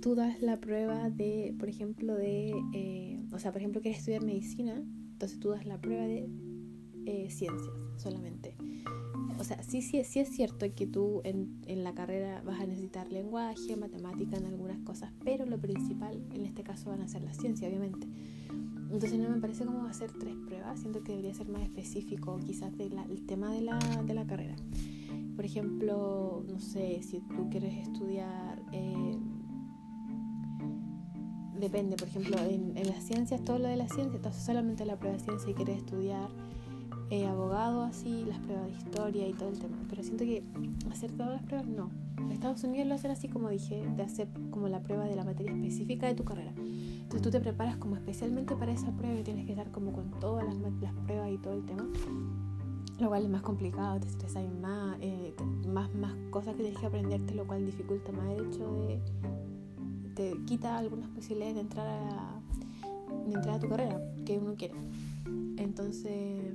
Tú das la prueba de, por ejemplo, de, eh, o sea, por ejemplo, quieres estudiar medicina, entonces tú das la prueba de eh, ciencias solamente. O sea, sí, sí, sí es cierto que tú en, en, la carrera vas a necesitar lenguaje, matemática en algunas cosas, pero lo principal en este caso van a ser la ciencia, obviamente. Entonces no me parece como hacer tres pruebas, siento que debería ser más específico quizás del tema de la, de la, carrera. Por ejemplo, no sé, si tú quieres estudiar... Eh, depende, por ejemplo, en, en las ciencias, todo lo de la ciencia, entonces solamente la prueba de ciencia y quieres estudiar eh, abogado, así, las pruebas de historia y todo el tema. Pero siento que hacer todas las pruebas, no. Estados Unidos lo hacen así como dije, de hacer como la prueba de la materia específica de tu carrera. Entonces tú te preparas como especialmente para esa prueba y tienes que estar como con todas las, las pruebas y todo el tema. Lo cual es más complicado, te estresas más, eh, más, más cosas que tienes que aprenderte, lo cual dificulta más el hecho de... te quita algunas posibilidades de entrar a, de entrar a tu carrera que uno quiere. Entonces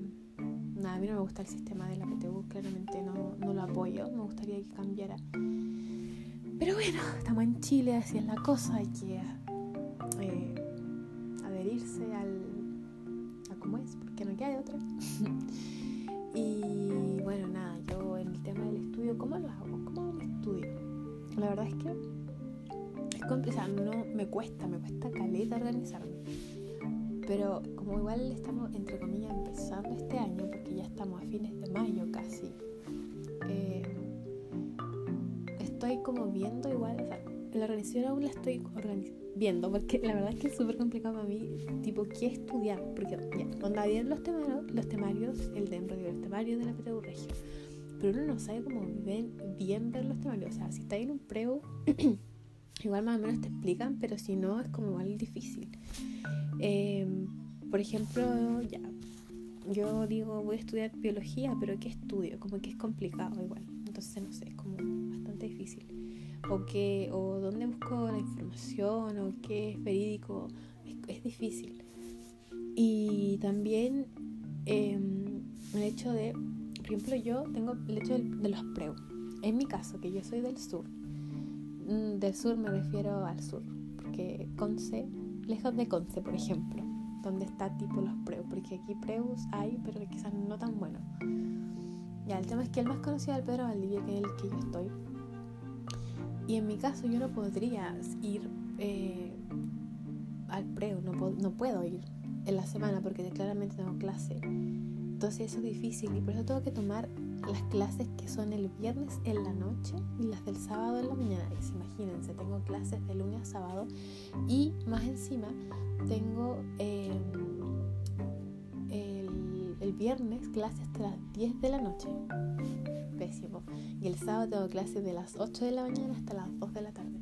nada, a mí no me gusta el sistema de la PTU, claramente no, no lo apoyo, me gustaría que cambiara. Pero bueno, estamos en Chile, así es la cosa, hay que eh, adherirse al, a cómo es, porque no queda de otra. y bueno, nada, yo en el tema del estudio, ¿cómo lo hago? ¿Cómo me estudio? La verdad es que es complicado, no me cuesta, me cuesta caleta organizarme pero como igual estamos, entre comillas, empezando este año, porque ya estamos a fines de mayo casi, eh, estoy como viendo igual, o sea, la organización aún la estoy viendo, porque la verdad es que es súper complicado para mí, tipo, ¿qué estudiar? Porque ya, cuando habían los temarios, los temarios, el de los temarios de la PTU Regio, pero uno no sabe cómo bien, bien ver los temarios, o sea, si está en un preu, igual más o menos te explican, pero si no, es como igual difícil. Em, por ejemplo, ya, yo digo, voy a estudiar biología, pero ¿qué estudio? Como que es complicado igual. Entonces, no sé, es como bastante difícil. O, qué, o dónde busco la información, o qué es verídico, es, difícil. Y también em, el hecho de, por ejemplo, yo tengo el hecho de, de los preu. En mi caso, que yo soy del sur. Mm, del sur me refiero al sur, porque Conce lejos de Conce, por ejemplo, donde está tipo los preus, porque aquí preus hay, pero quizás no tan buenos. Ya, el tema es que el más conocido es el Pedro Valdivia, que es el que yo estoy. Y en mi caso yo no podría ir eh, al preu, no, no puedo ir en la semana porque claramente tengo clase. Entonces eso es difícil y por eso tengo que tomar las clases que son el viernes en la noche y las del sábado en la mañana. Y imagínense, tengo clases de lunes a sábado y más encima tengo em, el, viernes clases hasta las 10 de la noche. Pésimo. Y el sábado tengo clases de las 8 de la mañana hasta las 2 de la tarde.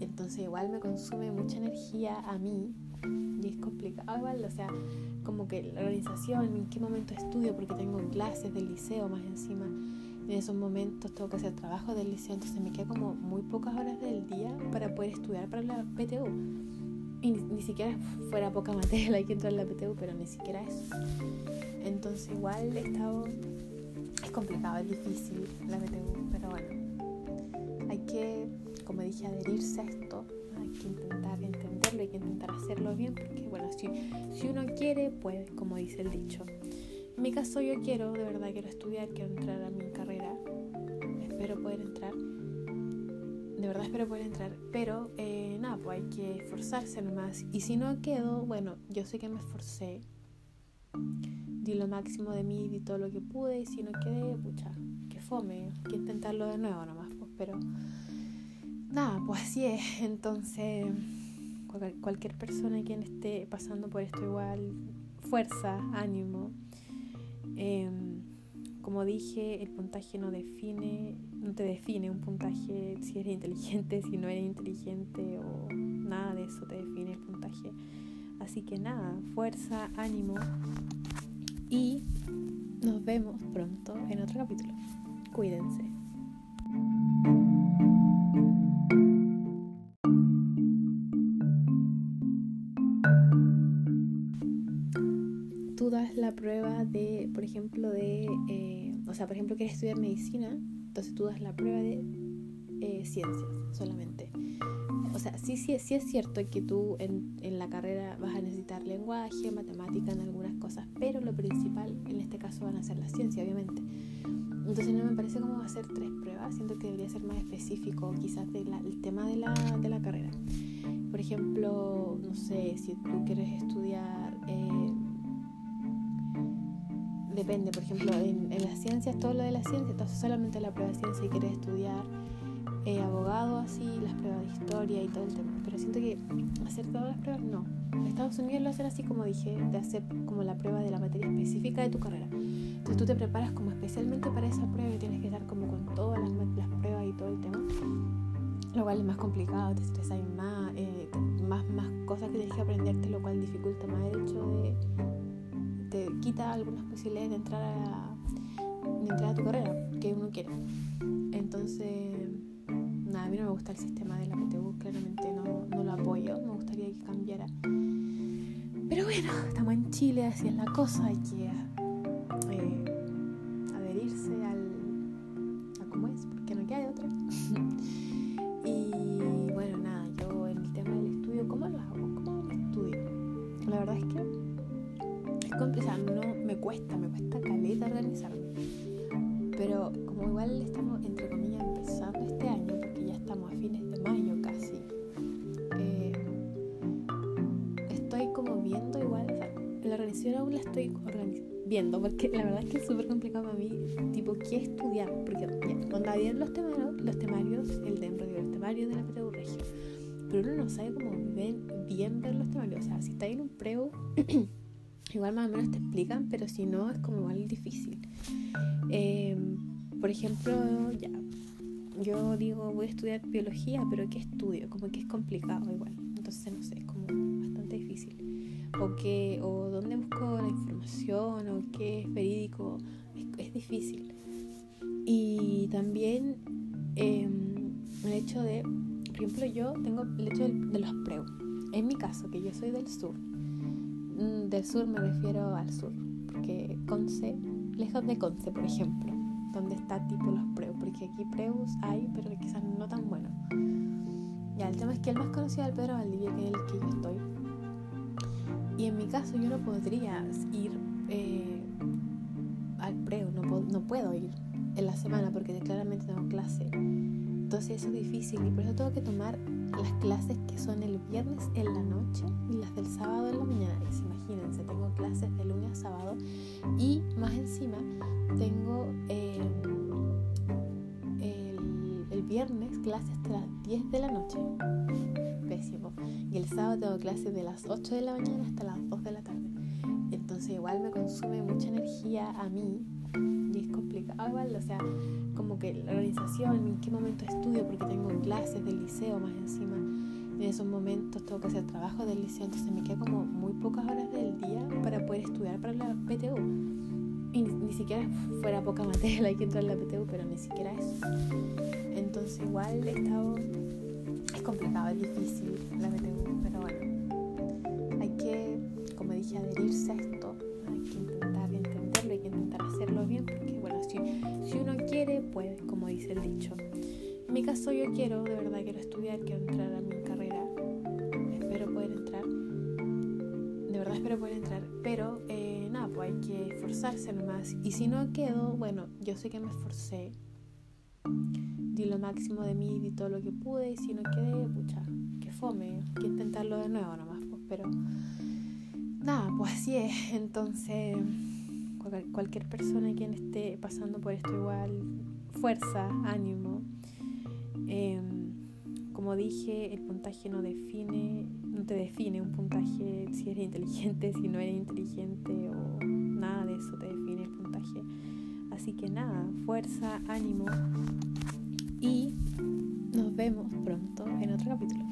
Entonces igual me consume mucha energía a mí y es complicado igual, o sea, como que la organización, en qué momento estudio, porque tengo clases del liceo más encima. En esos momentos tengo que hacer trabajo del liceo, entonces me queda como muy pocas horas del día para poder estudiar para la PTU. Y ni, siquiera fuera poca materia hay que entrar en la PTU, pero ni siquiera eso. Entonces igual he estado... Es complicado, es difícil la PTU, pero bueno. Hay que, como dije, adherirse a esto hay que intentar entenderlo, hay que intentar hacerlo bien, porque bueno, si, si uno quiere, puede, como dice el dicho. En mi caso yo quiero, de verdad quiero estudiar, quiero entrar a mi carrera, espero poder entrar, de verdad espero poder entrar, pero eh, nada, pues hay que esforzarse nomás. Y si no quedo, bueno, yo sé que me esforcé, di lo máximo de mí, di todo lo que pude, y si no quedé, pucha, que fome, hay que intentarlo de nuevo nomás, pues, pero nada, pues así es. Entonces, cualquier persona quien esté pasando por esto igual, fuerza, ánimo. Em, como dije, el puntaje no define, te define un puntaje si eres inteligente, si no eres inteligente o nada de eso te define el puntaje. Así que nada, fuerza, ánimo y nos vemos pronto en otro capítulo. Cuídense. prueba de, por ejemplo, de, eh, o sea, por ejemplo, quieres estudiar medicina, entonces tú das la prueba de eh, ciencias solamente. O sea, sí, sí, sí es cierto que tú en, en, la carrera vas a necesitar lenguaje, matemática en algunas cosas, pero lo principal en este caso van a ser la ciencia, obviamente. Entonces no me parece como hacer tres pruebas, siento que debería ser más específico quizás del tema de la, de la carrera. Por ejemplo, no sé, si tú quieres estudiar... Eh, depende, por ejemplo, en, en las ciencias, todo lo de la ciencia, entonces solamente la prueba de ciencia y quieres estudiar eh, abogado, así, las pruebas de historia y todo el tema. Pero siento que hacer todas las pruebas no. Estados Unidos lo hacen así como dije, de hacer como la prueba de la materia específica de tu carrera. Entonces tú te preparas como especialmente para esa prueba y tienes que estar como con todas las, las pruebas y todo el tema. Lo cual es más complicado, te estresas más, eh, más, más cosas que tienes que aprenderte, lo cual dificulta más el hecho de... te quita algunas posibilidades de entrar a, de entrar a tu carrera que uno quiere. Entonces nada, a mí no me gusta el sistema de la PTU, claramente no, no lo apoyo, me gustaría que cambiara. Pero bueno, estamos en Chile, así es la cosa, hay que eh, adherirse al, a cómo es, porque no queda de otra. y bueno, nada, yo el tema del estudio, ¿cómo lo hago? ¿Cómo lo estudio? La verdad es que es complicado, no, me cuesta, me cuesta caleta organizarme. Pero como igual estamos, entre comillas, empezando este año, estamos a fines de mayo casi. Eh, estoy como viendo igual, o sea, la organización aún la estoy viendo, porque la verdad es que es súper complicado para mí, tipo, ¿qué estudiar? Porque ya, cuando habían los temarios, los temarios, el de los temarios de la PTU Regio, pero uno no sabe cómo bien, bien ver los temarios, o sea, si está en un preu, igual más o menos te explican, pero si no, es como igual difícil. Eh, por ejemplo, ya, yo digo, voy a estudiar biología, pero ¿qué estudio? Como que es complicado igual. Entonces, no sé, es como bastante difícil. O, qué, o dónde busco la información, o qué es verídico. Es, difícil. Y también em, el hecho de, por ejemplo, yo tengo el hecho de, los preu. En mi caso, que yo soy del sur. Mm, del sur me refiero al sur, porque Conce, lejos de Conce, por ejemplo donde está tipo los preus, porque aquí preus hay, pero quizás no tan buenos. Ya, el tema es que el más conocido es el Pedro Valdivia, que es el que yo estoy. Y en mi caso yo no podría ir eh, al preu, no, no puedo ir en la semana porque claramente tengo clase. Entonces eso es difícil y por eso tengo que tomar las clases que son el viernes en la noche y las del sábado sábado y más encima tengo eh, el, viernes clases hasta las 10 de la noche. Pésimo. Y el sábado tengo clases de las 8 de la mañana hasta las 2 de la tarde. Entonces igual me consume mucha energía a mí y es complicado igual, o sea, como que la organización, en qué momento estudio, porque tengo clases del liceo más encima. En esos momentos tengo que hacer trabajo del liceo, entonces me queda como muy pocas horas del día para poder estudiar para la PTU. Y ni, siquiera fuera poca materia la que entrar en la PTU, pero ni siquiera eso. Entonces igual he estado... Es complicado, es difícil la PTU, pero bueno. Hay que, como dije, adherirse a esto. Hay que intentar entenderlo, hay que intentar hacerlo bien, porque bueno, si, si uno quiere, puede, como dice el dicho. En mi caso yo quiero, de verdad quiero estudiar, quiero entrar a mi carrera. Espero poder entrar. De verdad espero poder entrar. Pero eh, nada, pues hay que esforzarse nomás. Y si no quedo, bueno, yo sé que me esforcé. Di lo máximo de mí, di todo lo que pude. Y si no quedé, pucha, que fome. Hay que intentarlo de nuevo nomás. Pues, pero nada, pues así es. Entonces, cualquier persona quien esté pasando por esto igual, fuerza, ánimo. Em, como dije, el puntaje no define, no te define un puntaje si eres inteligente, si no eres inteligente o nada de eso te define el puntaje. Así que nada, fuerza, ánimo y nos vemos pronto en otro capítulo.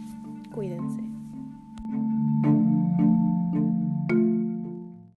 Cuídense.